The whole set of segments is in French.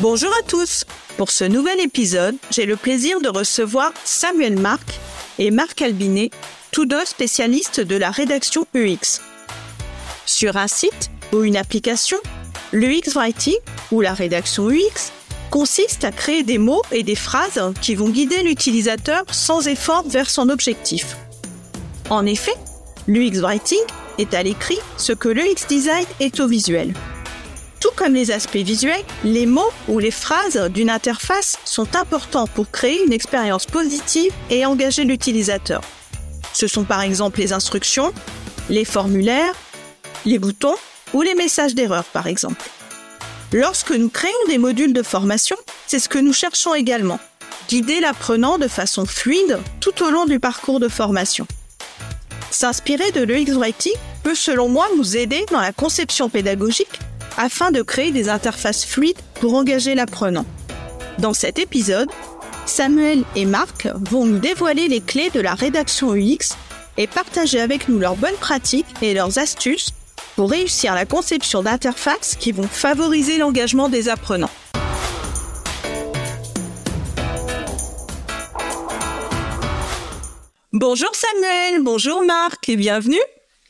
Bonjour à tous Pour ce nouvel épisode, j'ai le plaisir de recevoir Samuel Marc et Marc Albinet, tous deux spécialistes de la rédaction UX. Sur un site ou une application, l'UX Writing, ou la rédaction UX, consiste à créer des mots et des phrases qui vont guider l'utilisateur sans effort vers son objectif. En effet, l'UX Writing est à l'écrit ce que l'UX Design est au visuel. Tout comme les aspects visuels, les mots ou les phrases d'une interface sont importants pour créer une expérience positive et engager l'utilisateur. Ce sont par exemple les instructions, les formulaires, les boutons ou les messages d'erreur par exemple. Lorsque nous créons des modules de formation, c'est ce que nous cherchons également. Guider l'apprenant de façon fluide tout au long du parcours de formation. S'inspirer de l'UX Writing peut selon moi nous aider dans la conception pédagogique afin de créer des interfaces fluides pour engager l'apprenant. Dans cet épisode, Samuel et Marc vont nous dévoiler les clés de la rédaction UX et partager avec nous leurs bonnes pratiques et leurs astuces pour réussir la conception d'interfaces qui vont favoriser l'engagement des apprenants. Bonjour Samuel, bonjour Marc et bienvenue.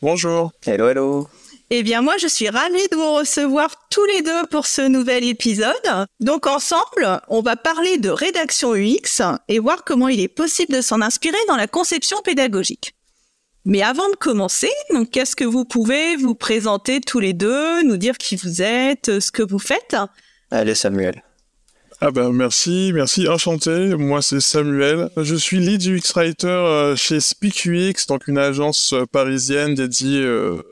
Bonjour. Hello, hello. Eh bien, moi, je suis ravie de vous recevoir tous les deux pour ce nouvel épisode. Donc, ensemble, on va parler de rédaction UX et voir comment il est possible de s'en inspirer dans la conception pédagogique. Mais avant de commencer, donc, qu'est-ce que vous pouvez vous présenter tous les deux, nous dire qui vous êtes, ce que vous faites? Allez, Samuel. Ah ben merci, merci, enchanté. Moi c'est Samuel. Je suis lead UX writer euh, chez SpeakUX, donc une agence euh, parisienne dédiée euh,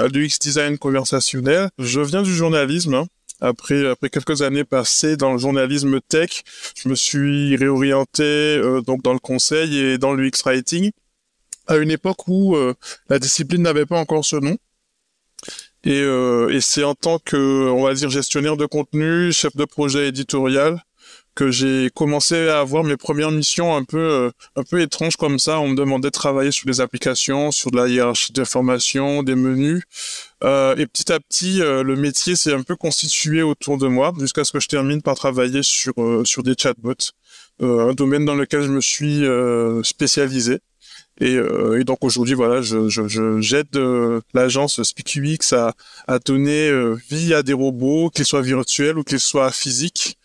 à l'UX design conversationnel. Je viens du journalisme. Hein. Après, après quelques années passées dans le journalisme tech, je me suis réorienté donc dans le conseil et dans l'UX writing à une époque où la discipline n'avait pas encore ce nom. Et, euh, et c'est en tant que, on va dire, gestionnaire de contenu, chef de projet éditorial, que j'ai commencé à avoir mes premières missions un peu, euh, un peu étranges comme ça. On me demandait de travailler sur des applications, sur de la hiérarchie d'information, des menus. Euh, et petit à petit, euh, le métier s'est un peu constitué autour de moi, jusqu'à ce que je termine par travailler sur, sur des chatbots, un domaine dans lequel je me suis spécialisé. Et, donc aujourd'hui, voilà, je, je, j'aide euh, l'agence SpeakUX à, à donner vie à des robots, qu'ils soient virtuels ou qu'ils soient physiques.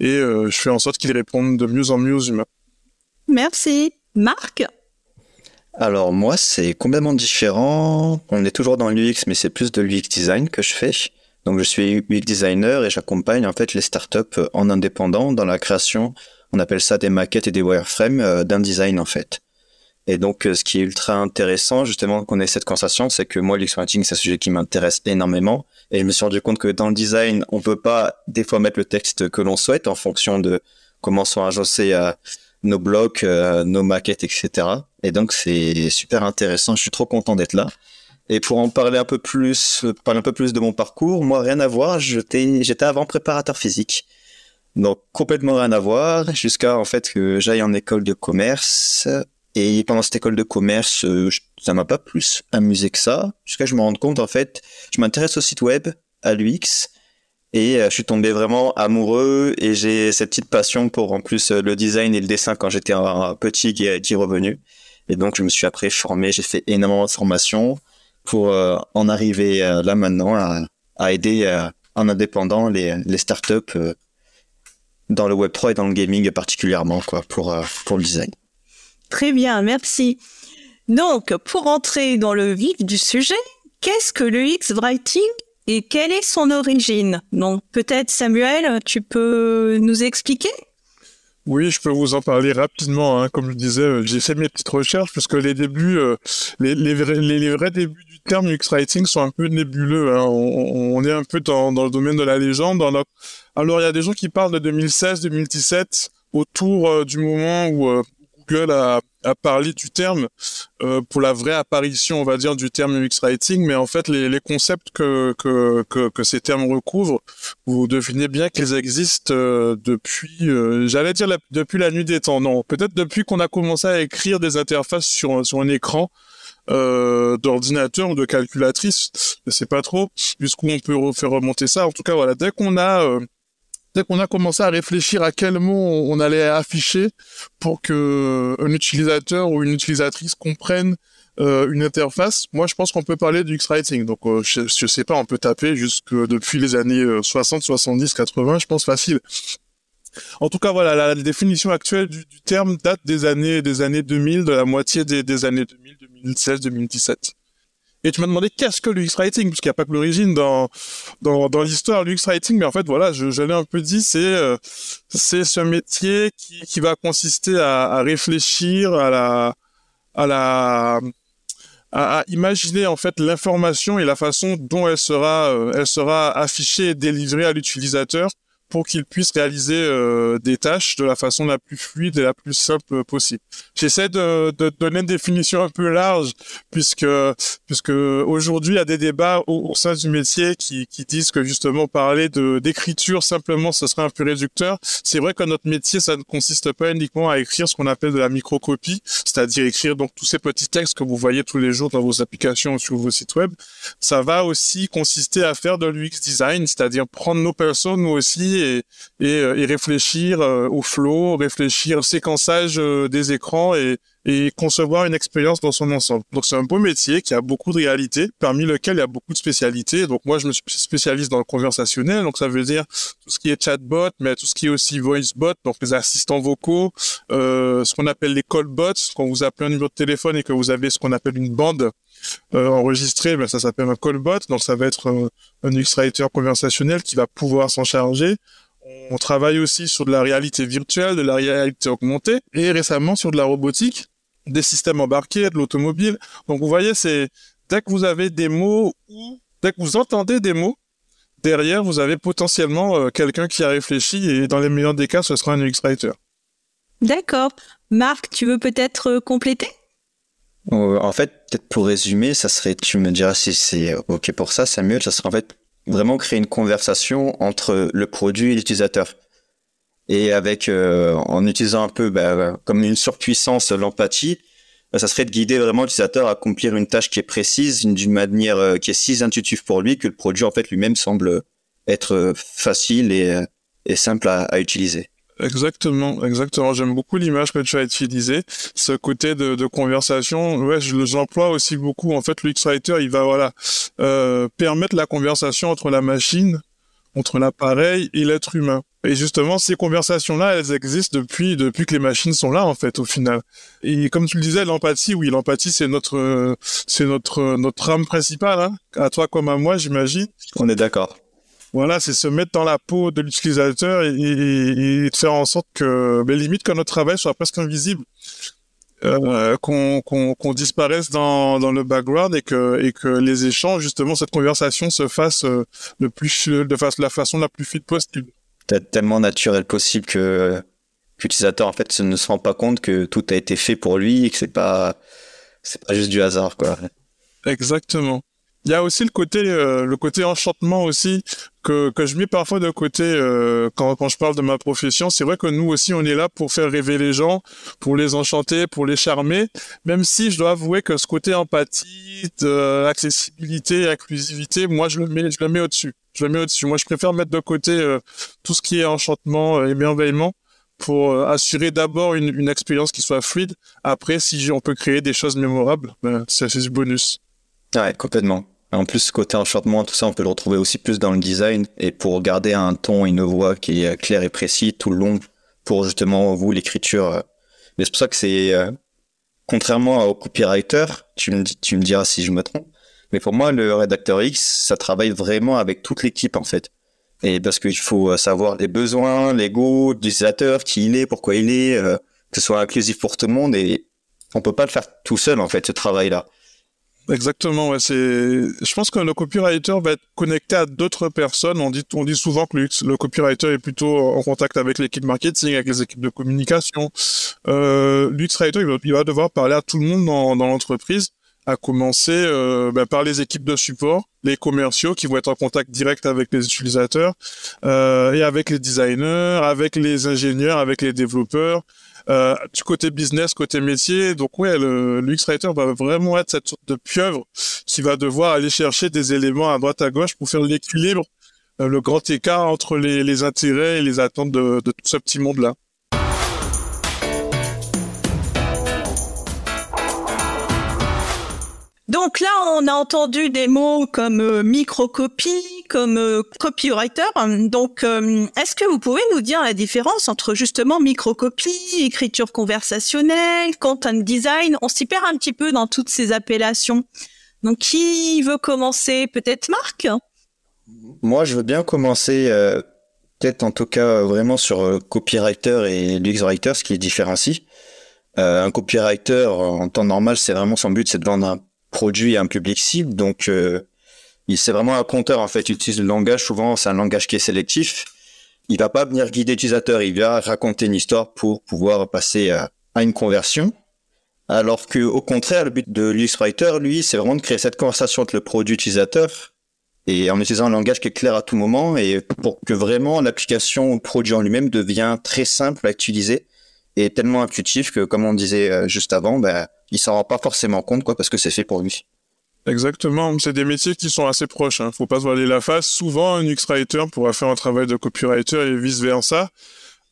Et je fais en sorte qu'ils répondent de mieux en mieux aux humains. Merci. Marc? Alors moi, c'est complètement différent. On est toujours dans l'UX, mais c'est plus de l'UX design que je fais. Donc je suis UX designer et j'accompagne en fait les startups en indépendant dans la création. On appelle ça des maquettes et des wireframes d'un design en fait. Et donc, euh, ce qui est ultra intéressant, justement, qu'on ait cette conversation, c'est que moi, l'UX writing, c'est un sujet qui m'intéresse énormément. Et je me suis rendu compte que dans le design, on peut pas, des fois, mettre le texte que l'on souhaite en fonction de comment sont agencés euh, nos blocs, euh, nos maquettes, etc. Et donc, c'est super intéressant. Je suis trop content d'être là. Et pour en parler un peu plus, parler un peu plus de mon parcours, moi, rien à voir. J'étais, j'étais avant préparateur physique. Donc, complètement rien à voir, jusqu'à, en fait, que j'aille en école de commerce et pendant cette école de commerce, euh, ça m'a pas plus amusé que ça, jusqu'à je me rende compte, en fait, je m'intéresse au site web, à l'UX, et euh, je suis tombé vraiment amoureux, et j'ai cette petite passion pour, en plus, euh, le design et le dessin quand j'étais un petit qui est revenu. Et donc, je me suis après formé, j'ai fait énormément de formations pour en arriver là maintenant à, aider en indépendant les, les startups dans le Web3 et dans le gaming particulièrement, quoi, pour, pour le design. Très bien, merci. Donc, pour entrer dans le vif du sujet, qu'est-ce que le X-Writing et quelle est son origine? Donc, peut-être Samuel, tu peux nous expliquer? Oui, je peux vous en parler rapidement. Hein. Comme je disais, euh, j'ai fait mes petites recherches parce que les débuts, euh, les, vrais, débuts du terme UX Writing sont un peu nébuleux. Hein. On, est un peu dans, dans, le domaine de la légende. Dans Alors, il y a des gens qui parlent de 2016-2017 autour euh, du moment où Google a, a, parlé du terme euh, pour la vraie apparition, on va dire, du terme UX Writing, mais en fait, les, les concepts que, que, que, que, ces termes recouvrent, vous devinez bien qu'ils existent euh, depuis, euh, j'allais dire depuis la nuit des temps, non, peut-être depuis qu'on a commencé à écrire des interfaces sur, sur un écran euh, d'ordinateur ou de calculatrice, je sais pas trop jusqu'où on peut faire remonter ça. En tout cas, voilà, dès qu'on a euh, dès qu'on a commencé à réfléchir à quel mot on allait afficher pour que un utilisateur ou une utilisatrice comprenne euh, une interface, moi je pense qu'on peut parler du X-Writing. Donc euh, je, je, sais pas, on peut taper jusque depuis les années 60, 70, 80, je pense facile. En tout cas, voilà, la, définition actuelle du, du, terme date des années des années 2000, de la moitié des, des années 2000, 2016, 2017. Et tu m'as demandé qu'est-ce que l'UX Writing, puisqu'il n'y a pas que l'origine dans, dans, dans l'histoire l'UX Writing, mais en fait, voilà, je, je l'ai un peu dit, c'est euh, c'est ce métier qui, qui va consister à, à réfléchir à la, à la, à, imaginer en fait l'information et la façon dont elle sera, euh, elle sera affichée et délivrée à l'utilisateur pour qu'il puisse réaliser euh, des tâches de la façon la plus fluide et la plus simple possible. J'essaie de, de, donner une définition un peu large puisque puisque aujourd'hui il y a des débats au, au sein du métier qui, qui disent que justement parler de d'écriture simplement ce serait un peu réducteur. C'est vrai que notre métier ça ne consiste pas uniquement à écrire ce qu'on appelle de la microcopie, c'est-à-dire écrire donc tous ces petits textes que vous voyez tous les jours dans vos applications ou sur vos sites web. Ça va aussi consister à faire de l'UX design, c'est-à-dire prendre nos personnes nous aussi et, et, et réfléchir euh, au flow, réfléchir au séquençage euh, des écrans et, et concevoir une expérience dans son ensemble. Donc c'est un beau métier qui a beaucoup de réalités, parmi lesquelles il y a beaucoup de spécialités. Donc moi je me spécialise dans le conversationnel, donc ça veut dire tout ce qui est chatbot, mais tout ce qui est aussi voicebot, donc les assistants vocaux, euh, ce qu'on appelle les callbots, quand vous appelez un numéro de téléphone et que vous avez ce qu'on appelle une bande euh, enregistrée, ben ça s'appelle un callbot, donc ça va être un, un UX-writer conversationnel qui va pouvoir s'en charger. On travaille aussi sur de la réalité virtuelle, de la réalité augmentée et récemment sur de la robotique, des systèmes embarqués, de l'automobile. Donc vous voyez, c'est dès que vous avez des mots ou dès que vous entendez des mots, derrière vous avez potentiellement euh, quelqu'un qui a réfléchi et dans les meilleurs des cas, ce sera un UX writer. D'accord. Marc, tu veux peut-être euh, compléter? Euh, En fait, peut-être pour résumer, ça serait, tu me diras si c'est ok pour ça, Samuel, ça serait en fait vraiment créer une conversation entre le produit et l'utilisateur. Et avec, euh, en utilisant un peu bah, comme une surpuissance l'empathie, bah, ça serait de guider vraiment l'utilisateur à accomplir une tâche qui est précise, d'une manière euh, qui est si intuitive pour lui que le produit en fait lui-même semble être facile et, simple à, utiliser. Exactement, exactement. J'aime beaucoup l'image que tu as utilisée. Ce côté de, conversation, ouais, je l'emploie aussi beaucoup. En fait, l'X-Writer, il va voilà euh, permettre la conversation entre la machine, entre l'appareil et l'être humain. Et justement, ces conversations-là, elles existent depuis depuis que les machines sont là, en fait, au final. Et comme tu le disais, l'empathie, oui, l'empathie, c'est notre c'est notre notre âme principale, hein, à toi comme à moi, j'imagine. On est d'accord. Voilà, c'est se mettre dans la peau de l'utilisateur et, et, et, faire en sorte que, ben, limite, que notre travail soit presque invisible, euh, qu'on qu'on qu'on disparaisse dans, dans le background et que et que les échanges, justement, cette conversation se fasse euh, le plus de la façon la plus fluide possible. Tellement naturel possible que l'utilisateur en fait ne se rend pas compte que tout a été fait pour lui et que c'est pas c'est pas juste du hasard quoi. Exactement. Il y a aussi le côté euh, le côté enchantement aussi que que je mets parfois de côté euh, quand quand je parle de ma profession. C'est vrai que nous aussi on est là pour faire rêver les gens, pour les enchanter, pour les charmer. Même si je dois avouer que ce côté empathie, de, accessibilité, inclusivité, moi je le mets je le mets au-dessus. Je le mets au-dessus. Moi je préfère mettre de côté euh, tout ce qui est enchantement et bienveillement pour euh, assurer d'abord une, une expérience qui soit fluide. Après, si on peut créer des choses mémorables, ben, c'est du bonus. Ouais, complètement. En plus, côté enchantement, tout ça, on peut le retrouver aussi plus dans le design et pour garder un ton et une voix qui est clair et précis tout le long pour justement vous l'écriture. Mais c'est pour ça que c'est euh, contrairement au copywriter, tu me tu me diras si je me trompe, mais pour moi le rédacteur X, ça travaille vraiment avec toute l'équipe en fait. Et parce qu'il faut savoir les besoins, les goûts l'utilisateur, qui il est, pourquoi il est, que ce soit inclusif pour tout le monde. Et on peut pas le faire tout seul, en fait, ce travail-là. Exactement, ouais, c'est. Je pense que le copywriter va être connecté à d'autres personnes. On dit, on dit souvent que le, copywriter est plutôt en contact avec l'équipe marketing, avec les équipes de communication. Euh, L'UX writer, il va, devoir parler à tout le monde dans, dans l'entreprise, à commencer euh, ben, par les équipes de support, les commerciaux qui vont être en contact direct avec les utilisateurs euh, et avec les designers, avec les ingénieurs, avec les développeurs, euh, du côté business, côté métier. Donc ouais, le, l'UX Writer va vraiment être cette sorte de pieuvre qui va devoir aller chercher des éléments à droite à gauche pour faire l'équilibre, euh, le grand écart entre les, les, intérêts et les attentes de, de tout ce petit monde-là. Donc là, on a entendu des mots comme euh, microcopie, comme euh, copywriter. Donc, euh, est-ce que vous pouvez nous dire la différence entre justement microcopie, écriture conversationnelle, content design? On s'y perd un petit peu dans toutes ces appellations. Donc, qui veut commencer? Peut-être Marc? Moi, je veux bien commencer, peut-être en tout cas vraiment sur copywriter et UX writer, ce qui les différencie. un copywriter, en temps normal, c'est vraiment son but, c'est de vendre un produit à un public cible. Donc, euh, c'est vraiment un compteur, en fait. Il utilise le langage. Souvent, c'est un langage qui est sélectif. Il va pas venir guider l'utilisateur. Il va raconter une histoire pour pouvoir passer à, une conversion. Alors que, au contraire, le but de l'UX lui, c'est vraiment de créer cette conversation entre le produit utilisateur et en utilisant un langage qui est clair à tout moment et pour que vraiment l'application ou produit en lui-même devient très simple à utiliser et tellement intuitif que, comme on disait euh, juste avant, ben, il s'en rend pas forcément compte, quoi, parce que c'est fait pour lui. Exactement, c'est des métiers qui sont assez proches. Hein. Faut pas se voiler la face. Souvent, un UX-writer pourra faire un travail de copywriter et vice versa.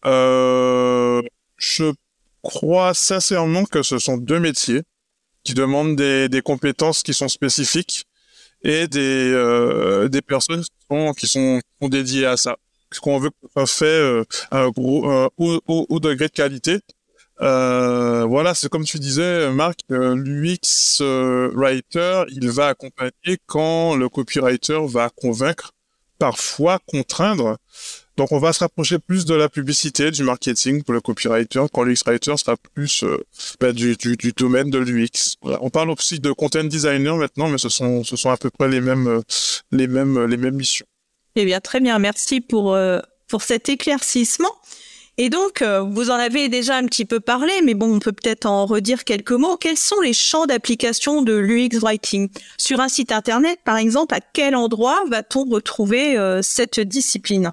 Euh, je crois sincèrement que ce sont deux métiers qui demandent des, des compétences qui sont spécifiques et des, euh, des personnes qui sont, qui sont, dédiées à ça. Ce qu'on veut que ça fait euh, un gros, haut, haut, degré de qualité. Euh, voilà, c'est comme tu disais, Marc, euh, l'UX euh, writer, il va accompagner quand le copywriter va convaincre, parfois contraindre. Donc, on va se rapprocher plus de la publicité, du marketing pour le copywriter, quand l'UX writer sera plus ben, du, du, du, domaine de l'UX. Voilà. On parle aussi de content designer maintenant, mais ce sont, ce sont à peu près les mêmes, les mêmes, les mêmes missions. Eh bien, très bien. Merci pour, pour cet éclaircissement. Et donc, euh, vous en avez déjà un petit peu parlé, mais bon, on peut peut-être en redire quelques mots. Quels sont les champs d'application de l'UX Writing? Sur un site Internet, par exemple, à quel endroit va-t-on retrouver euh, cette discipline?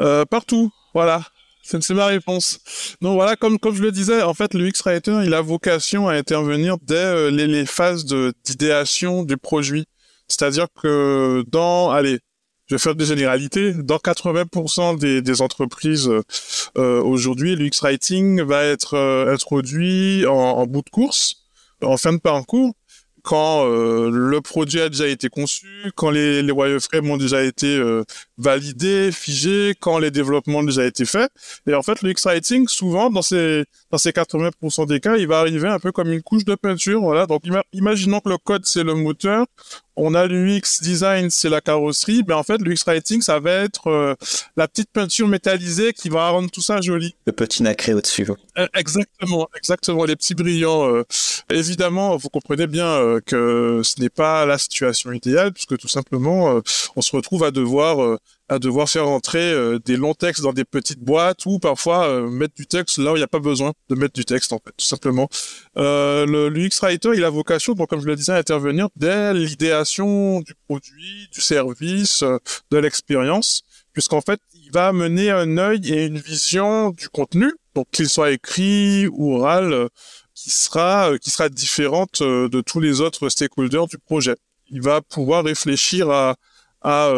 Euh, Partout, voilà. C'est ma réponse. Donc voilà, comme comme je le disais, en fait, l'UX Writer, il a vocation à intervenir dès les, les phases d'idéation du produit. C'est-à-dire que dans, allez, je vais faire des généralités. Dans 80% des, des entreprises euh, aujourd'hui, l'UX Writing va être euh, introduit en, en, bout de course, en fin de parcours, quand euh, le produit a déjà été conçu, quand les, les wireframes ont déjà été euh, validés, figés, quand les développements ont déjà été faits. Et en fait, l'UX Writing, souvent, dans ces, dans ces 80% des cas, il va arriver un peu comme une couche de peinture. Voilà. Donc, imaginons que le code, c'est le moteur on a l'UX design, c'est la carrosserie, mais en fait, l'UX writing, ça va être euh, la petite peinture métallisée qui va rendre tout ça joli. Le petit nacré au-dessus. Euh, exactement, exactement, les petits brillants. Euh. Évidemment, vous comprenez bien que ce n'est pas la situation idéale, puisque tout simplement, on se retrouve à devoir à devoir faire rentrer euh, des longs textes dans des petites boîtes ou parfois euh, mettre du texte là où il n'y a pas besoin de mettre du texte en fait, tout simplement. Euh, le l'UX Writer, il a vocation, bon, comme je le disais, à intervenir dès l'idéation du produit, du service, euh, de l'expérience, puisqu'en fait, il va mener un œil et une vision du contenu, donc qu'il soit écrit ou oral, qui sera qui sera différente de tous les autres stakeholders du projet. Il va pouvoir réfléchir à à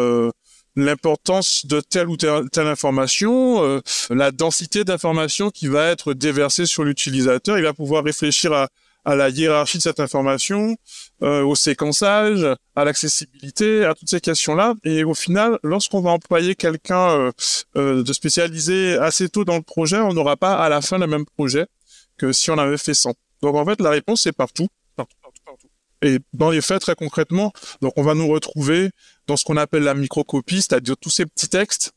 l'importance de telle ou telle, information, euh, la densité d'informations qui va être déversée sur l'utilisateur. Il va pouvoir réfléchir à, à la hiérarchie de cette information, euh, au séquençage, à l'accessibilité, à toutes ces questions-là. Et au final, lorsqu'on va employer quelqu'un euh, euh, de spécialisé assez tôt dans le projet, on n'aura pas à la fin le même projet que si on avait fait 100. Donc en fait, la réponse partout, partout. Et dans les faits, très concrètement, donc on va nous retrouver dans ce qu'on appelle la microcopie, c'est-à-dire tous ces petits textes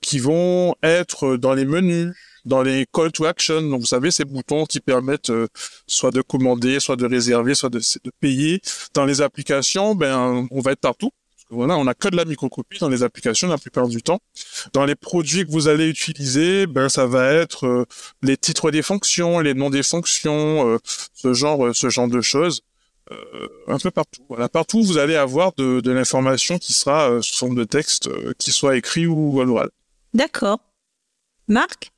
qui vont être dans les menus, dans les call to action. Donc, vous savez, ces boutons qui permettent euh, soit de commander, soit de réserver, soit de, payer. Dans les applications, ben, on va être partout. voilà, on a que de la microcopie dans les applications la plupart du temps. Dans les produits que vous allez utiliser, ben, ça va être euh, les titres des fonctions, les noms des fonctions, euh, ce genre, ce genre de choses. Euh, un peu partout. Voilà, partout vous allez avoir de, de l'information qui sera euh, sous forme de texte, euh, qui soit écrit ou à l'oral. D'accord. Marc?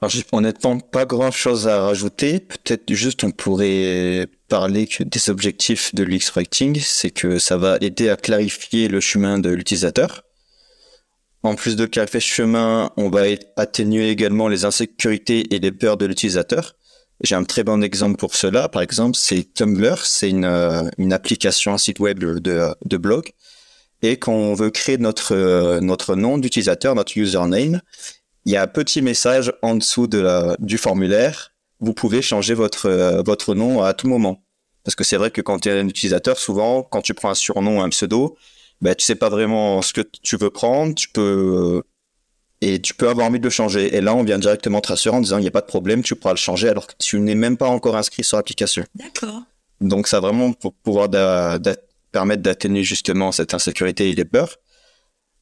Alors, j'ai honnêtement pas grand chose à rajouter. Peut-être juste on pourrait parler que des objectifs de l'UX Writing, c'est que ça va aider à clarifier le chemin de l'utilisateur. En plus de clarifier le chemin, on va atténuer également les insécurités et les peurs de l'utilisateur. J'ai un très bon exemple pour cela. Par exemple, c'est Tumblr. C'est une, euh, application, un site web de, blog. Et quand on veut créer notre, euh, notre nom d'utilisateur, notre username, il y a un petit message en dessous de du formulaire. Vous pouvez changer votre, euh, votre nom à tout moment. Parce que c'est vrai que quand tu es un utilisateur, souvent, quand tu prends un surnom ou un pseudo, ben, tu sais pas vraiment ce que tu veux prendre. Tu peux et tu peux avoir envie de le changer. Et là, on vient directement te rassurer en disant il n'y a pas de problème, tu pourras le changer alors que tu n'es même pas encore inscrit sur l'application. D'accord. Donc, ça vraiment pour pouvoir permettre d'atténuer justement cette insécurité et les peurs.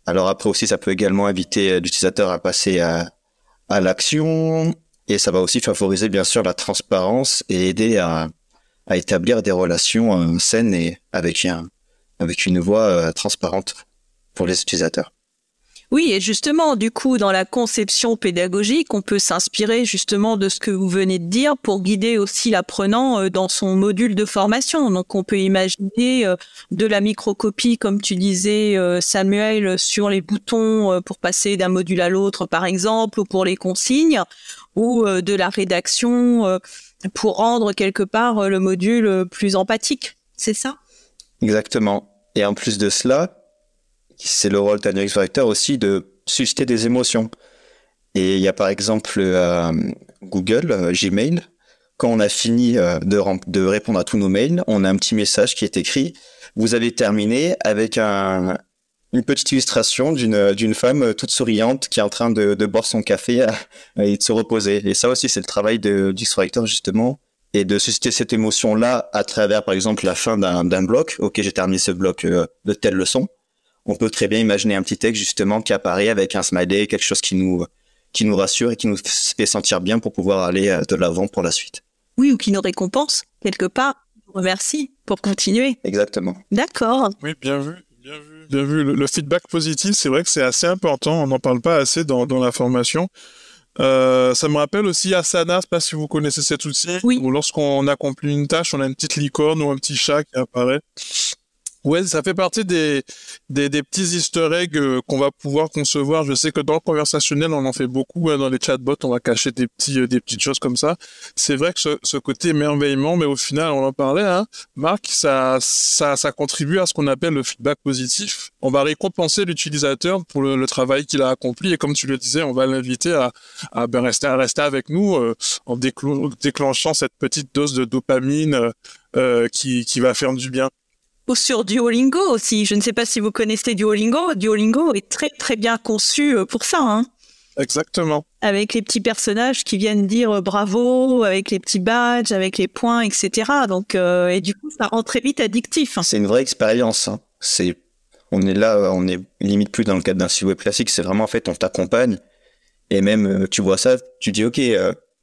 Alors après aussi, ça peut également inviter euh, l'utilisateur à passer à, à l'action et ça va aussi favoriser bien sûr la transparence et aider à, à établir des relations euh, saines et avec, un, avec une voix euh, transparente pour les utilisateurs. Oui, et justement, du coup, dans la conception pédagogique, on peut s'inspirer justement de ce que vous venez de dire pour guider aussi l'apprenant euh, dans son module de formation. Donc, on peut imaginer euh, de la microcopie, comme tu disais, euh, Samuel, sur les boutons pour passer d'un module à l'autre, par exemple, ou pour les consignes, ou de la rédaction pour rendre quelque part le module plus empathique. C'est ça? Exactement. Et en plus de cela, c'est le rôle d'un UX Writer aussi de susciter des émotions. Et il y a par exemple euh, Google, euh, Gmail, quand on a fini euh, de, répondre à tous nos mails, on a un petit message qui est écrit. Vous avez terminé avec un, une petite illustration d'une femme toute souriante qui est en train de, boire son café et de se reposer. Et ça aussi, c'est le travail de UX Writer justement, et de susciter cette émotion-là à travers, par exemple, la fin d'un bloc. Ok, j'ai terminé ce bloc de telle leçon on peut très bien imaginer un petit texte justement qui apparaît avec un smiley, quelque chose qui nous qui nous rassure et qui nous fait sentir bien pour pouvoir aller euh, de l'avant pour la suite. Oui, ou qui nous récompense quelque part. Remercie pour continuer. Exactement. D'accord. Oui, bien vu. Bien vu, bien vu. Le, feedback positif, c'est vrai que c'est assez important. On n'en parle pas assez dans, dans la formation. Euh, ça me rappelle aussi Asana, je sais pas si vous connaissez cet outil. Oui. Où lorsqu'on accomplit une tâche, on a une petite licorne ou un petit chat qui apparaît. Ouais, ça fait partie des, des, des petits easter eggs euh, qu'on va pouvoir concevoir. Je sais que dans le conversationnel, on en fait beaucoup. Hein, dans les chatbots, on va cacher des, petits, euh, des petites choses comme ça. C'est vrai que ce, ce, côté émerveillement, mais au final, on en parlait, hein, Marc, ça, ça, ça contribue à ce qu'on appelle le feedback positif. On va récompenser l'utilisateur pour le, le travail qu'il a accompli. Et comme tu le disais, on va l'inviter à, à, ben, rester, rester avec nous euh, en déclenchant cette petite dose de dopamine euh, qui, qui va faire du bien ou sur Duolingo aussi. Je ne sais pas si vous connaissez Duolingo. Duolingo est très très bien conçu euh, pour ça. Hein. Exactement. Avec les petits personnages qui viennent dire euh, bravo, avec les petits badges, avec les points, etc. Donc euh, et du coup ça rend très vite addictif. C'est une vraie expérience. Hein. C'est on est là, on est limite plus dans le cadre d'un site web classique. C'est vraiment en fait on t'accompagne et même tu vois ça, tu dis ok.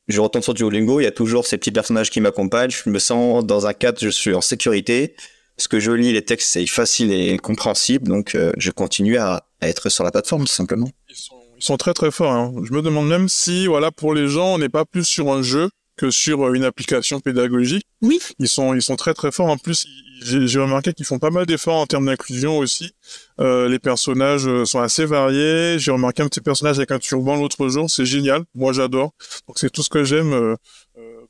je retourne sur Duolingo, il y a toujours ces petits personnages qui m'accompagnent, je me sens dans un cadre, je suis en sécurité, ce que je lis, les textes, c'est facile et compréhensible, donc euh, je continue à, être sur la plateforme, tout simplement. Ils sont, ils sont très très forts. Hein. Je me demande même si, voilà, pour les gens, on n'est pas plus sur un jeu que sur euh, une application pédagogique. Oui. Ils sont, ils sont très très forts. En plus, j'ai remarqué qu'ils font pas mal d'efforts en termes d'inclusion aussi. Euh, les personnages euh, sont assez variés. J'ai remarqué un petit personnage avec un turban l'autre jour. C'est génial. Moi, j'adore. Donc, c'est tout ce que j'aime. Euh,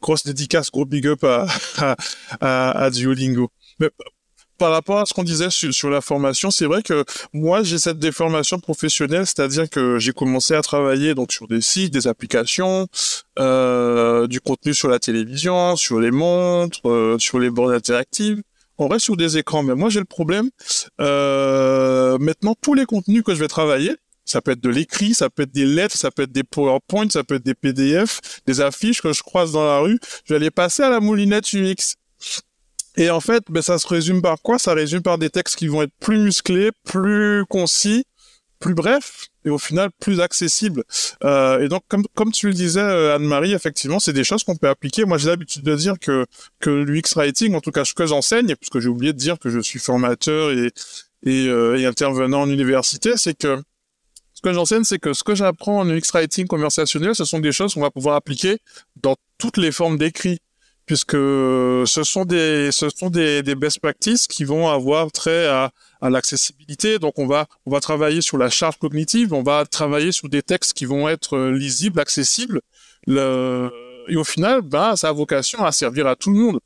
grosse dédicace, gros big up à, à, à, à Duolingo. Mais par rapport à ce qu'on disait sur, sur, la formation, c'est vrai que moi j'ai cette déformation professionnelle, c'est-à-dire que j'ai commencé à travailler donc sur des sites, des applications, euh, du contenu sur la télévision, sur les montres, euh, sur les bornes interactives. On reste sur des écrans, mais moi j'ai le problème. Euh, maintenant, tous les contenus que je vais travailler, ça peut être de l'écrit, ça peut être des lettres, ça peut être des PowerPoint, ça peut être des PDF, des affiches que je croise dans la rue. Je vais les passer à la moulinette UX. Et en fait, ben, ça se résume par quoi? Ça résume par des textes qui vont être plus musclés, plus concis, plus brefs et au final plus accessibles. Euh, et donc, comme, comme tu le disais, euh, Anne-Marie, effectivement, c'est des choses qu'on peut appliquer. Moi, j'ai l'habitude de dire que, que l'UX Writing, en tout cas ce que j'enseigne, puisque j'ai oublié de dire que je suis formateur et, et, euh, et intervenant en université, c'est que ce que j'enseigne, c'est que ce que j'apprends en UX Writing conversationnel, ce sont des choses qu'on va pouvoir appliquer dans toutes les formes d'écrit puisque ce sont des ce sont des, des best practices qui vont avoir trait à, à l'accessibilité. Donc on va on va travailler sur la charge cognitive, on va travailler sur des textes qui vont être lisibles, accessibles. Le, et au final, ben, ça a vocation à servir à tout le monde.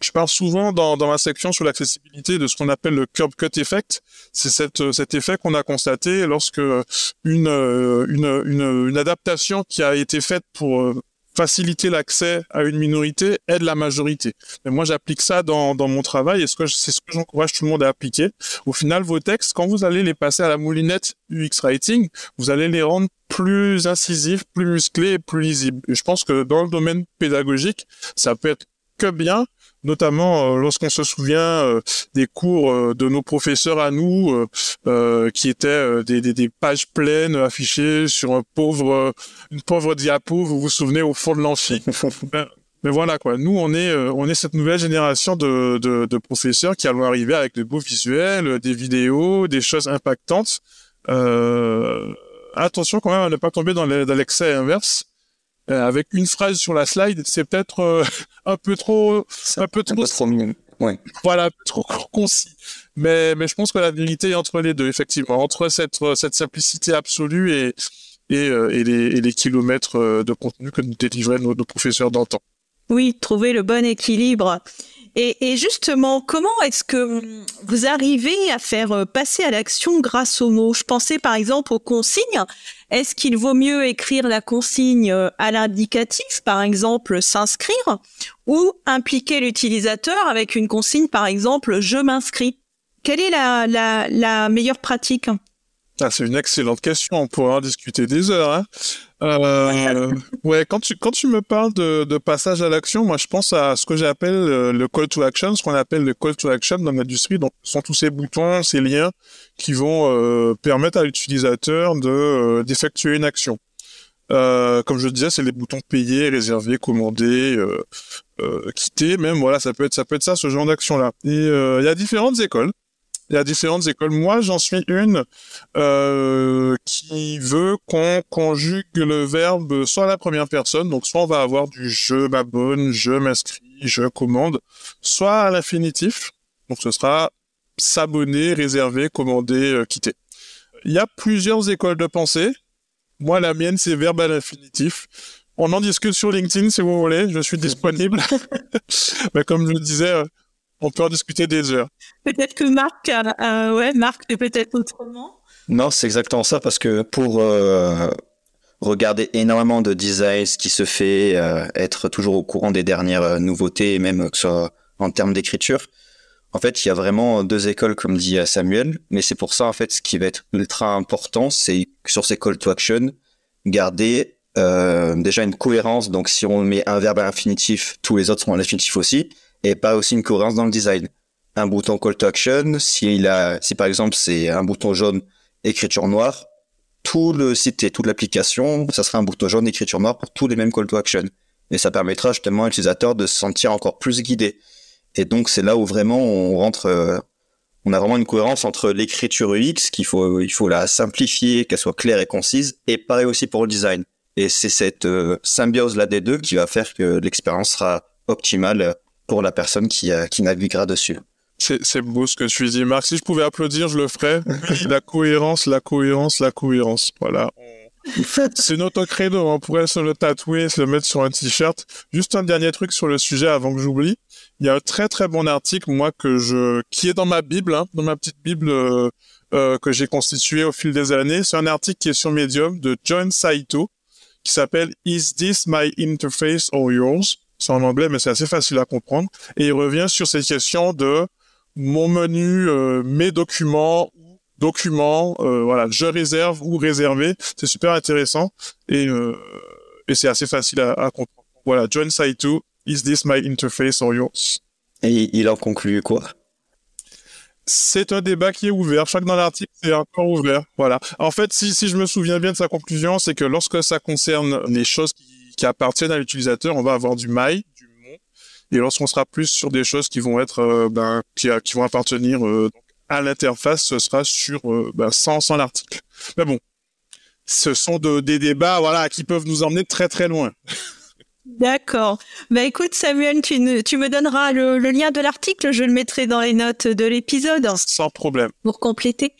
Je parle souvent dans, dans ma section sur l'accessibilité de ce qu'on appelle le curb cut effect. C'est cette, cet effet qu'on a constaté lorsque une, une, une, une adaptation qui a été faite pour faciliter l'accès à une minorité aide la majorité. Mais moi, j'applique ça dans, dans mon travail et c'est ce que j'encourage tout le monde à appliquer. Au final, vos textes, quand vous allez les passer à la moulinette UX Writing, vous allez les rendre plus incisifs, plus musclés et plus lisibles. Et je pense que dans le domaine pédagogique, ça peut être que bien, notamment euh, lorsqu'on se souvient euh, des cours euh, de nos professeurs à nous, qui étaient des, des, des, pages pleines affichées sur un pauvre, une pauvre diapo, vous vous souvenez, au fond de l'amphi. Ben, mais voilà quoi, nous on est on est cette nouvelle génération de, de, de, professeurs qui allons arriver avec de beaux visuels, des vidéos, des choses impactantes. attention quand même à ne pas tomber dans l'excès inverse euh, avec une phrase sur la slide, c'est peut-être euh, un peu trop, un peu trop, Ouais. Voilà, trop concis. Mais, mais je pense que la vérité est entre les deux, effectivement, entre cette, cette simplicité absolue et, et, euh, et, les, et les kilomètres de contenu que nous délivraient nos, nos professeurs d'antan. Oui, trouver le bon équilibre. Et, et justement, comment est-ce que vous arrivez à faire euh, passer à l'action grâce aux mots? Je pensais par exemple aux consignes. Est-ce qu'il vaut mieux écrire la consigne euh, à l'indicatif, par exemple s'inscrire, ou impliquer l'utilisateur avec une consigne, par exemple je m'inscris? Quelle est la, la, la meilleure pratique? Ah, c'est une excellente question. On pourra en discuter des heures. Hein. Euh, ouais, quand tu quand tu me parles de, de passage à l'action, moi je pense à ce que j'appelle euh, le call to action, ce qu'on appelle le call to action dans l'industrie. Donc, ce sont tous ces boutons, ces liens qui vont euh, permettre à l'utilisateur de euh, d'effectuer une action. Euh, comme je disais, c'est les boutons payer, réserver, commander, quitter. Même voilà, ça peut être ça peut être ça, ce genre d'action là. Et il y a différentes écoles il y a différentes écoles. Moi, j'en suis une euh, qui veut qu'on conjugue le verbe soit à la première personne, donc soit on va avoir du je m'abonne, je m'inscris, je commande, soit à l'infinitif, donc ce sera s'abonner, réserver, commander, euh, quitter. Il y a plusieurs écoles de pensée. Moi, la mienne, c'est verbe à l'infinitif. On en discute sur LinkedIn si vous voulez, je suis disponible. Mais comme je le disais, euh, on peut en discuter des heures. Peut-être que Marc, euh, ouais, Marc peut-être autrement. Non, c'est exactement ça parce que pour euh, regarder énormément de design, ce qui se fait, euh, être toujours au courant des dernières euh, nouveautés, même que ce soit en termes d'écriture. En fait, il y a vraiment deux écoles, comme dit Samuel, mais c'est pour ça, en fait, ce qui va être ultra important, c'est sur ces call to action, garder euh, déjà une cohérence. Donc, si on met un verbe à l'infinitif, tous les autres seront à l'infinitif aussi et pas aussi une cohérence dans le design. Un bouton call to action, si par exemple c'est un bouton jaune, écriture noire, tout le site et toute l'application, ça sera un bouton jaune, écriture noire pour tous les mêmes call to action. Et ça permettra justement à l'utilisateur de se sentir encore plus guidé. Et donc c'est là où vraiment on rentre, euh, on a vraiment une cohérence entre l'écriture UX qu'il faut, il faut la simplifier, qu'elle soit claire et concise, et pareil aussi pour le design. Et c'est cette euh, symbiose là des deux qui va faire que l'expérience sera optimale pour la personne qui, euh, qui naviguera dessus. C'est beau ce que tu dis, Marc. Si je pouvais applaudir, je le ferais. la cohérence, la cohérence, la cohérence. Voilà. C'est notre credo, on pourrait se le tatouer, se le mettre sur un t-shirt. Juste un dernier truc sur le sujet avant que j'oublie. Il y a un très très bon article, moi, que je, qui est dans ma Bible, hein, dans ma petite Bible euh, euh, que j'ai constituée au fil des années. C'est un article qui est sur Medium de John Saito, qui s'appelle Is this my interface or yours? C'est en anglais, mais c'est assez facile à comprendre. Et il revient sur ces questions de mon menu, euh, mes documents, documents, euh, voilà, je réserve ou réservé. C'est super intéressant et, euh, et c'est assez facile à, à, comprendre. Voilà, John Saito, is this my interface or yours? Et il en conclut quoi? C'est un débat qui est ouvert. Chaque dans l'article, c'est encore ouvert. Voilà. En fait, si, si je me souviens bien de sa conclusion, c'est que lorsque ça concerne les choses qui, qui appartiennent à l'utilisateur, on va avoir du my, du mon. Et lorsqu'on sera plus sur des choses qui vont être, euh, ben, qui, qui vont appartenir euh, à l'interface, ce sera sur euh, ben, sans, sans l'article. Mais bon, ce sont de, des débats voilà, qui peuvent nous emmener très très loin. D'accord. Bah écoute Samuel, tu, ne, tu me donneras le, le lien de l'article, je le mettrai dans les notes de l'épisode. Sans problème. Pour compléter.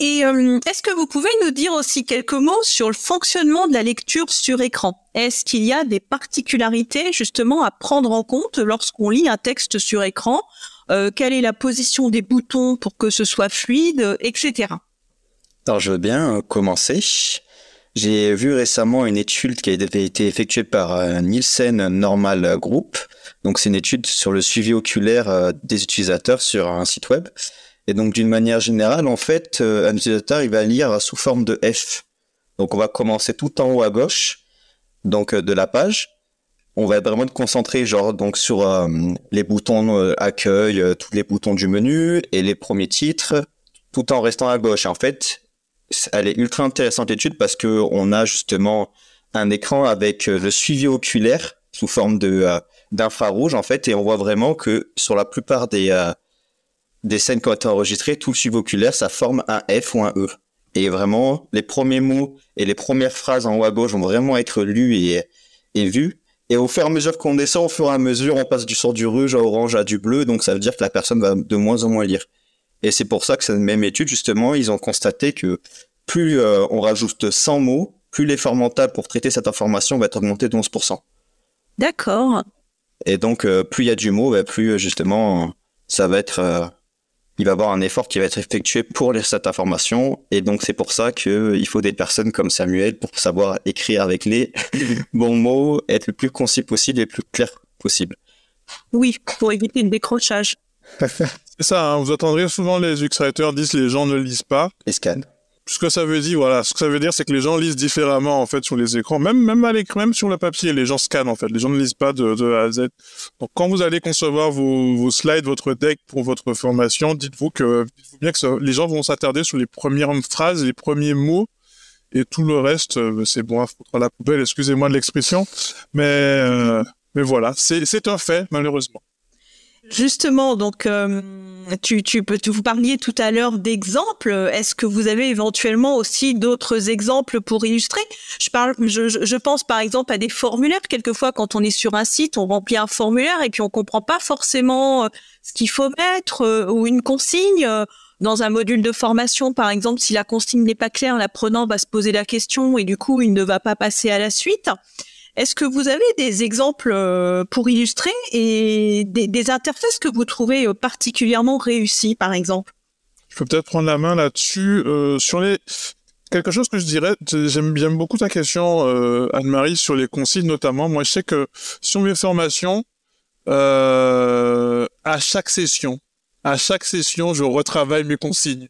Et euh, est-ce que vous pouvez nous dire aussi quelques mots sur le fonctionnement de la lecture sur écran? Est-ce qu'il y a des particularités justement à prendre en compte lorsqu'on lit un texte sur écran? Euh, Quelle est la position des boutons pour que ce soit fluide, etc. Alors je veux bien commencer. J'ai vu récemment une étude qui a été effectuée par euh, Nielsen Normal Group. Donc c'est une étude sur le suivi oculaire euh, des utilisateurs sur un site web. Et donc d'une manière générale, en fait, euh, un utilisateur il va lire sous forme de F. Donc on va commencer tout en haut à gauche, donc de la page. On va vraiment être concentré genre donc sur les boutons accueil, tous les boutons du menu et les premiers titres, tout en restant à gauche. En fait, elle est ultra intéressante l'étude parce que on a justement un écran avec euh, le suivi oculaire sous forme de euh, d'infrarouge en fait et on voit vraiment que sur la plupart des euh, des scènes qui ont été enregistrées, tout le suivi oculaire ça forme un F ou un E. Et vraiment les premiers mots et les premières phrases en haut à gauche vont vraiment être lus et et vus. Et au fur et à mesure qu'on descend, au fur et à mesure, on passe du sort du rouge à orange à du bleu, donc ça veut dire que la personne va de moins en moins lire. Et c'est pour ça que cette même étude, justement, ils ont constaté que plus euh, on rajoute 100 mots, plus l'effort mental pour traiter cette information va être augmenté de 11%. D'accord. Et donc, euh, plus il y a du mot, bah, plus euh, justement, ça va être... il va y avoir un effort qui va être effectué pour lire cette information. Et donc, c'est pour ça qu'il faut des personnes comme Samuel pour savoir écrire avec les bons mots, être le plus concis possible et le plus clair possible. Oui, pour éviter le décrochage. C'est ça, hein, vous entendrez souvent les UX-writers disent les gens ne lisent pas. Et scannent. Ce que ça veut dire, voilà, ce que ça veut dire, c'est que les gens lisent différemment en fait sur les écrans, même même à l'écran, même sur le papier, les gens scannent en fait. Les gens ne lisent pas de, A à Z. Donc quand vous allez concevoir vos, slides, votre deck pour votre formation, dites-vous que dites-vous bien que les gens vont s'attarder sur les premières phrases, les premiers mots, et tout le reste, euh, c'est bon à la poubelle. Excusez-moi de l'expression, mais euh, mais voilà, c'est c'est un fait malheureusement. Justement, donc euh, tu, tu vous parliez tout à l'heure d'exemples. Est-ce que vous avez éventuellement aussi d'autres exemples pour illustrer? Je parle, je, je, pense par exemple à des formulaires. Quelquefois, quand on est sur un site, on remplit un formulaire et puis on comprend pas forcément euh, ce qu'il faut mettre euh, ou une consigne. Dans un module de formation, par exemple, si la consigne n'est pas claire, l'apprenant va se poser la question et du coup, il ne va pas passer à la suite. Est-ce que vous avez des exemples euh, pour illustrer et des, interfaces que vous trouvez euh, particulièrement réussies, par exemple? Je peux peut-être prendre la main là-dessus. Euh, sur les quelque chose que je dirais, j'aime bien beaucoup ta question, Anne-Marie, sur les consignes notamment. Moi, je sais que sur mes formations, à chaque session, à chaque session, je retravaille mes consignes.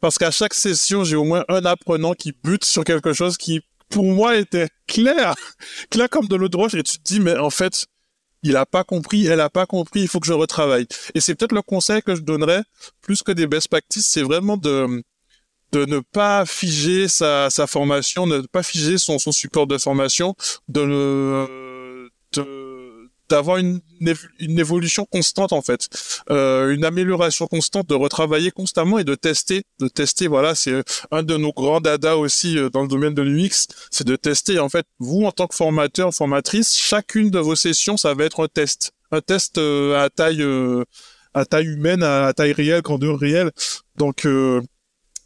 Parce qu'à chaque session, j'ai au moins un apprenant qui bute sur quelque chose qui pour moi était clair, clair comme de l'eau de roche, et tu te dis, mais en fait, il a pas compris, elle a pas compris, il faut que je retravaille. Et c'est peut-être le conseil que je donnerais, plus que des best practices, c'est vraiment de, de ne pas figer sa, sa formation, ne pas figer son, son support de formation, de, de d'avoir une, une évolution constante en fait, euh, une amélioration constante, de retravailler constamment et de tester, de tester. Voilà, c'est un de nos grands dada aussi euh, dans le domaine de l'UX, c'est de tester. En fait, vous en tant que formateur, formatrice, chacune de vos sessions, ça va être un test, un test euh, à taille, euh, à taille humaine, à, taille réelle, grandeur réelle. Donc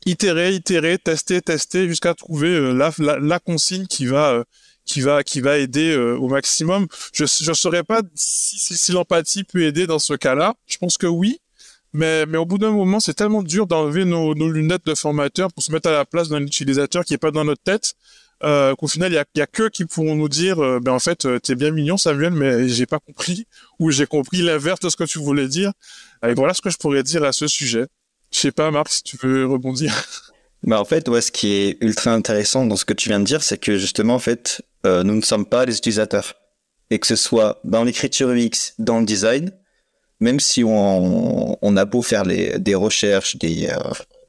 itérer, itérer, tester, tester jusqu'à trouver la, la, consigne qui va qui va qui va aider au maximum. Je je saurais pas si, si l'empathie peut aider dans ce cas-là. Je pense que oui, mais, mais au bout d'un moment, c'est tellement dur d'enlever nos, nos, lunettes de formateur pour se mettre à la place d'un utilisateur qui est pas dans notre tête, euh, qu'au final, il y a, y a que qui pourront nous dire, euh, ben en fait, euh, t'es bien mignon, Samuel, mais j'ai pas compris, ou j'ai compris l'inverse de ce que tu voulais dire. Et voilà ce que je pourrais dire à ce sujet. Je sais pas, Marc, si tu veux rebondir. Bah en fait, ouais, ce qui est ultra intéressant dans ce que tu viens de dire, c'est que justement, en fait, euh, nous ne sommes pas les utilisateurs. Et que ce soit dans l'écriture UX, dans le design, même si on, on a beau faire les, des recherches, des, euh,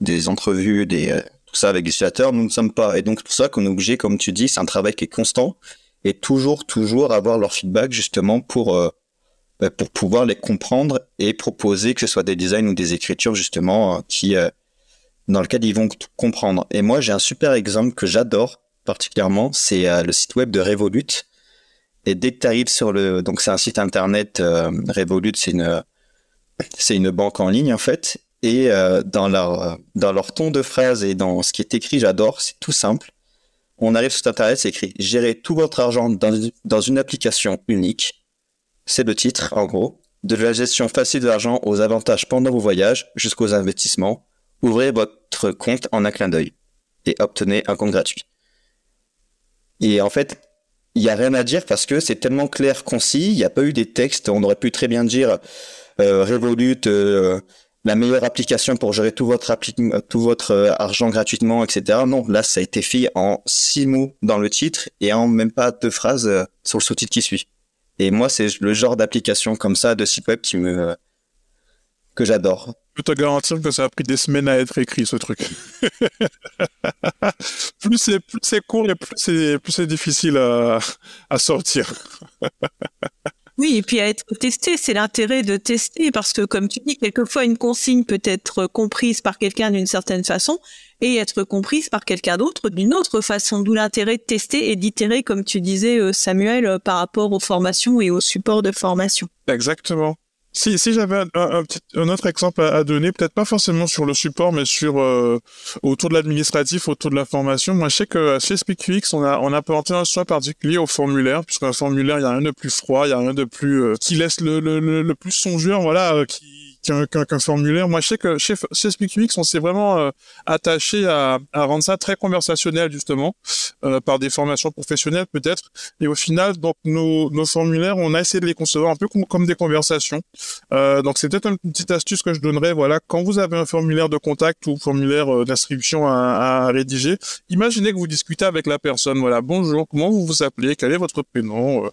des entrevues, des, euh, tout ça avec les utilisateurs, nous ne sommes pas. Et donc, pour ça qu'on est obligé, comme tu dis, c'est un travail qui est constant et toujours, toujours avoir leur feedback justement pour, euh, bah, pour pouvoir les comprendre et proposer que ce soit des designs ou des écritures justement qui, dans lequel ils vont comprendre. Et moi, j'ai un super exemple que j'adore particulièrement, c'est le site web de Revolut et dès que tu arrives sur le, donc c'est un site internet euh, Revolut, c'est une banque en ligne en fait. Et euh, dans leur dans leur ton de phrase et dans ce qui est écrit, j'adore. C'est tout simple. On arrive sur internet, c'est écrit gérer tout votre argent dans, dans une application unique. C'est le titre en gros. De la gestion facile de l'argent aux avantages pendant vos voyages jusqu'aux investissements. Ouvrez votre compte en un clin d'œil et obtenez un compte gratuit. Et en fait, il y a rien à dire parce que c'est tellement clair, concis. Il n'y a pas eu des textes. On aurait pu très bien dire euh, Revolut, euh, la meilleure application pour gérer tout votre tout votre euh, argent gratuitement, etc. Non, là ça a été fait en six mots dans le titre et en même pas deux phrases euh, sur le sous-titre qui suit. Et moi, c'est le genre d'application comme ça de site web qui me que j'adore. Je peux te garantir que ça a pris des semaines à être écrit, ce truc. plus c'est plus c'est court et plus c'est plus c'est difficile à, à sortir. oui, et puis à être testé, c'est l'intérêt de tester parce que comme tu dis, quelquefois une consigne peut être comprise par quelqu'un d'une certaine façon et être comprise par quelqu'un d'autre d'une autre façon. D'où l'intérêt de tester et d'itérer, comme tu disais, euh, Samuel, euh, par rapport aux formations et aux supports de formation. Exactement. Si, si j'avais un, petit, autre exemple à, donner, peut-être pas forcément sur le support, mais sur euh, autour de l'administratif, autour de la formation. Moi, je sais que chez SpeakUX, on a on a apporté un soin particulier au formulaire, puisqu'un formulaire, il y a rien de plus froid, il y a rien de plus euh, qui laisse le, le, le, plus songeur, voilà, euh, qui qu'un formulaire. Moi, je sais que chez, chez SpeakUX, on s'est vraiment euh, attaché à, à, rendre ça très conversationnel, justement, euh, par des formations professionnelles peut-être. Et au final, donc nos, nos, formulaires, on a essayé de les concevoir un peu comme, comme des conversations. Euh, donc, c'est peut-être une petite astuce que je donnerais. Voilà, quand vous avez un formulaire de contact ou formulaire euh, d'inscription à, à, rédiger, imaginez que vous discutez avec la personne. Voilà, bonjour, comment vous vous appelez, quel est votre prénom,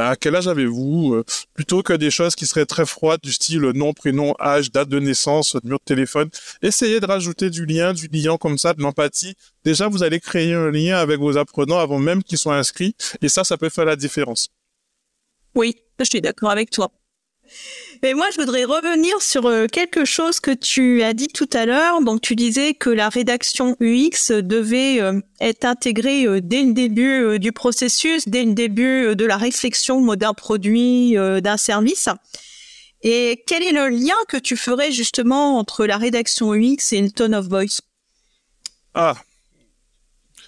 à quel âge avez-vous euh, Plutôt que des choses qui seraient très froides du style nom, prénom, âge, date de naissance, numéro de téléphone. Essayez de rajouter du lien, du lien comme ça, de l'empathie. Déjà, vous allez créer un lien avec vos apprenants avant même qu'ils soient inscrits. Et ça, ça peut faire la différence. Oui, je suis d'accord avec toi. Mais moi, je voudrais revenir sur euh, quelque chose que tu as dit tout à l'heure. Donc, tu disais que la rédaction UX devait euh, être intégrée euh, dès le début du processus, dès le début de la réflexion d'un produit, d'un service. Et quel est le lien que tu ferais justement entre la rédaction UX et le tone of voice? Ah,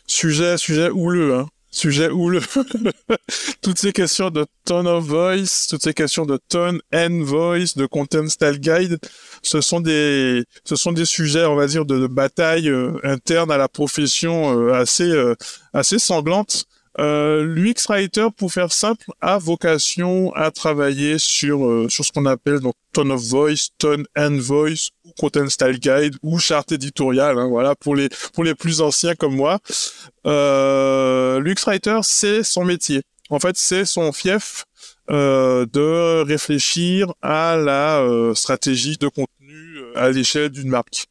sujet, sujet houleux, hein sujet le toutes ces questions de tone of voice, toutes ces questions de tone and voice, de content style guide, ce sont des, ce sont des sujets, on va dire, de, bataille euh, interne à la profession euh, assez, euh, assez sanglante. Euh, L'UX Writer, pour faire simple, a vocation à travailler sur euh, sur ce qu'on appelle donc tone of voice, tone and voice, ou content style guide, ou charte éditoriale. Hein, voilà pour les pour les plus anciens comme moi. Euh, L'UX Writer, c'est son métier. En fait, c'est son fief euh, de réfléchir à la euh, stratégie de contenu à l'échelle d'une marque.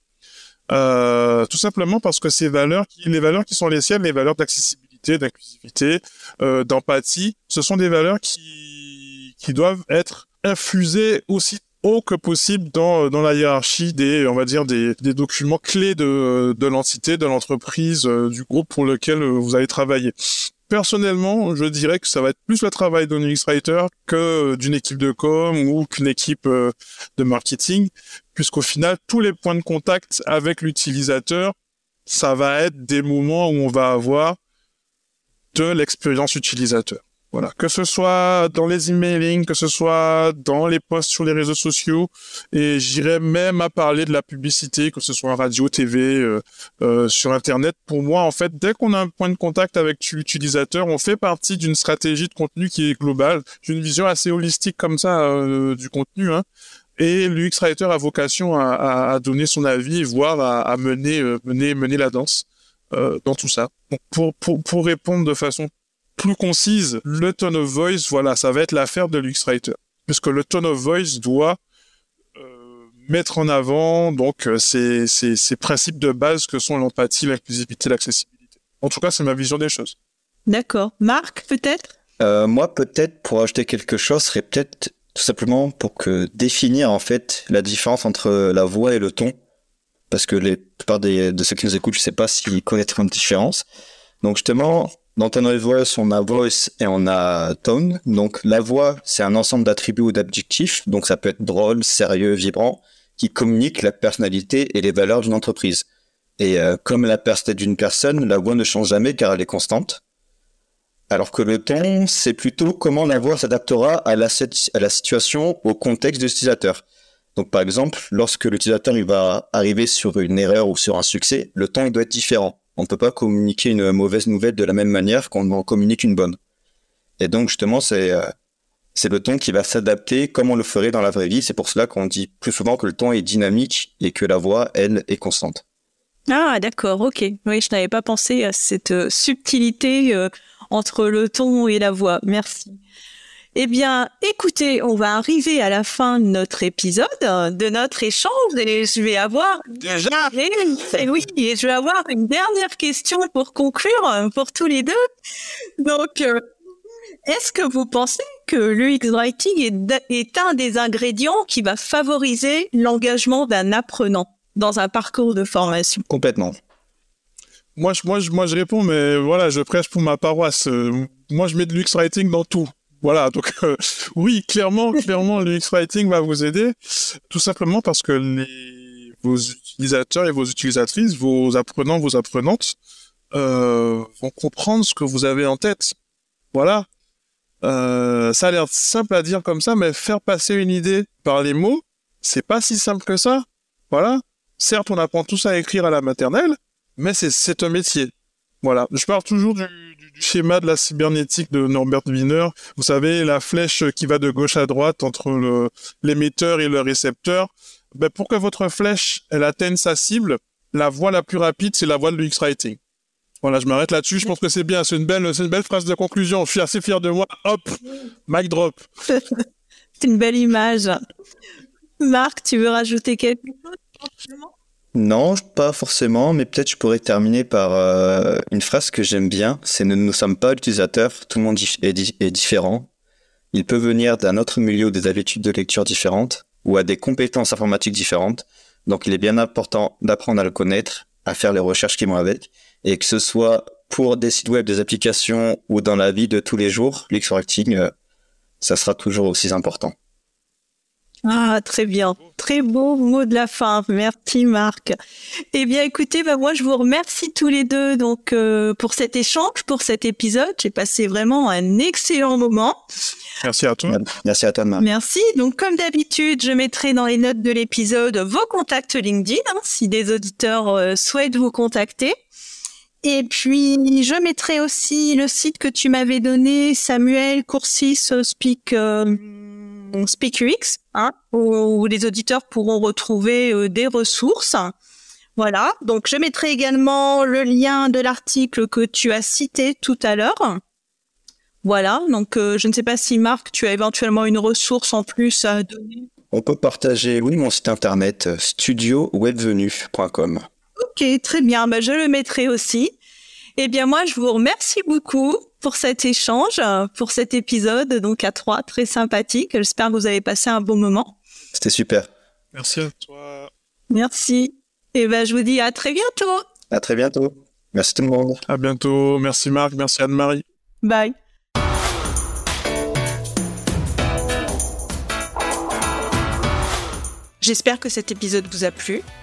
tout simplement parce que ces valeurs, qui, les valeurs qui sont les siennes, les valeurs d'accessibilité d'inclusivité, euh, d'empathie. Ce sont des valeurs qui, qui doivent être infusées aussi haut que possible dans, dans la hiérarchie des, on va dire, des, des documents clés de, de l'entité, de l'entreprise, euh, du groupe pour lequel euh, vous allez travailler. personnellement, je dirais que ça va être plus le travail d'un writer que d'une équipe de com ou qu'une équipe euh, de marketing, puisqu'au final, tous les points de contact avec l'utilisateur, ça va être des moments où on va avoir de l'expérience utilisateur. Voilà, que ce soit dans les emailing, que ce soit dans les posts sur les réseaux sociaux, et j'irais même à parler de la publicité, que ce soit en radio, TV, euh, euh, sur Internet. Pour moi, en fait, dès qu'on a un point de contact avec l'utilisateur, on fait partie d'une stratégie de contenu qui est globale. J'ai une vision assez holistique comme ça euh, du contenu. Hein. Et l'UX Writer a vocation à, à, donner son avis, voire à, à mener, mener, mener la danse dans tout ça. Donc pour, pour, pour répondre de façon plus concise, le tone of voice, voilà, ça va être l'affaire de l'UX-Writer. Puisque le tone of voice doit euh, mettre en avant donc euh, ces, ces, ces, principes de base que sont l'empathie, l'inclusivité, l'accessibilité. En tout cas, c'est ma vision des choses. D'accord. Marc, peut-être? Euh, Moi, peut-être, pour ajouter quelque chose, serait peut-être tout simplement pour que définir en fait la différence entre la voix et le ton. Parce que les plupart de ceux qui nous écoutent, je ne sais pas s'ils connaissent une différence. Donc justement, dans Tone Voice, on a voice et on a tone. Donc la voix, c'est un ensemble d'attributs ou d'adjectifs. Donc ça peut être drôle, sérieux, vibrant, qui communique la personnalité et les valeurs d'une entreprise. Et euh, comme la personnalité d'une personne, la voix ne change jamais car elle est constante. Alors que le ton, c'est plutôt comment la voix s'adaptera à la, à la situation, au contexte de l'utilisateur. Donc par exemple, lorsque l'utilisateur il va arriver sur une erreur ou sur un succès, le il doit être différent on ne peut pas communiquer une mauvaise nouvelle de la même manière qu'on en communique une bonne. Et donc justement, c'est euh, le ton qui va s'adapter comme on le ferait dans la vraie vie. C'est pour cela qu'on dit plus souvent que le ton est dynamique et que la voix, elle, est constante. Ah d'accord, ok. Oui, je n'avais pas pensé à cette euh, subtilité euh, entre le ton et la voix. Merci. Eh bien, écoutez, on va arriver à la fin de notre épisode, de notre échange, et je vais avoir déjà. Et oui, et je vais avoir une dernière question pour conclure euh, pour tous les deux. Donc, euh, est-ce que vous pensez que l'UX writing est, est un des ingrédients qui va favoriser l'engagement d'un apprenant dans un parcours de formation? Complètement. Moi, je, moi, je, moi, je réponds, mais voilà, je prêche pour ma paroisse. Euh, moi, je mets de l'UX writing dans tout. Voilà, donc euh, oui, clairement, clairement, l'UX Writing va vous aider, tout simplement parce que les, vos utilisateurs et vos utilisatrices, vos apprenants, vos apprenantes, euh, vont comprendre ce que vous avez en tête. Voilà. Euh, ça a l'air simple à dire comme ça, mais faire passer une idée par les mots, c'est pas si simple que ça. Voilà. Certes, on apprend tout ça à écrire à la maternelle, mais c'est un métier. Voilà. Je parle toujours du, schéma de la cybernétique de Norbert Wiener. Vous savez, la flèche qui va de gauche à droite entre l'émetteur et le récepteur. Ben, pour que votre flèche, elle atteigne sa cible, la voie la plus rapide, c'est la voie de l'UX Writing. Voilà, je m'arrête là-dessus. Je pense que c'est bien. C'est une belle, c'est une belle phrase de conclusion. Je suis assez fier de moi. Hop, mic drop. c'est une belle image. Marc, tu veux rajouter quelque chose non, pas forcément, mais peut-être je pourrais terminer par euh, une phrase que j'aime bien. C'est nous ne sommes pas utilisateurs, tout le monde est, différent. Il peut venir d'un autre milieu ou des habitudes de lecture différentes ou à des compétences informatiques différentes. Donc il est bien important d'apprendre à le connaître, à faire les recherches qui vont avec, et que ce soit pour des sites web, des applications ou dans la vie de tous les jours, l'UX Writing, euh, ça sera toujours aussi important. Ah, très bien. Très beau mot de la fin. Merci, Marc. Eh bien, écoutez, bah, moi, je vous remercie tous les deux donc euh, pour cet échange, pour cet épisode. J'ai passé vraiment un excellent moment. Merci à toi. Merci à toi, Marc. Merci. Donc, comme d'habitude, je mettrai dans les notes de l'épisode vos contacts LinkedIn, hein, si des auditeurs euh, souhaitent vous contacter. Et puis, je mettrai aussi le site que tu m'avais donné, Samuel Coursis Speak... Euh, SpeakUX, hein, où, les auditeurs pourront retrouver euh, des ressources. Voilà, donc je mettrai également le lien de l'article que tu as cité tout à l'heure. Voilà, donc euh, je ne sais pas si Marc, tu as éventuellement une ressource en plus à donner. On peut partager, oui, mon site internet euh, studiowebvenu.com. Ok, très bien, bah, je le mettrai aussi. Eh bien moi, je vous remercie beaucoup pour cet échange, pour cet épisode, donc à trois, très sympathique. J'espère que vous avez passé un bon moment. C'était super. Merci à toi. Merci. Et ben, je vous dis à très bientôt. À très bientôt. Merci tout le monde. À bientôt. Merci Marc. Merci Anne-Marie. Bye. J'espère que cet épisode vous a plu.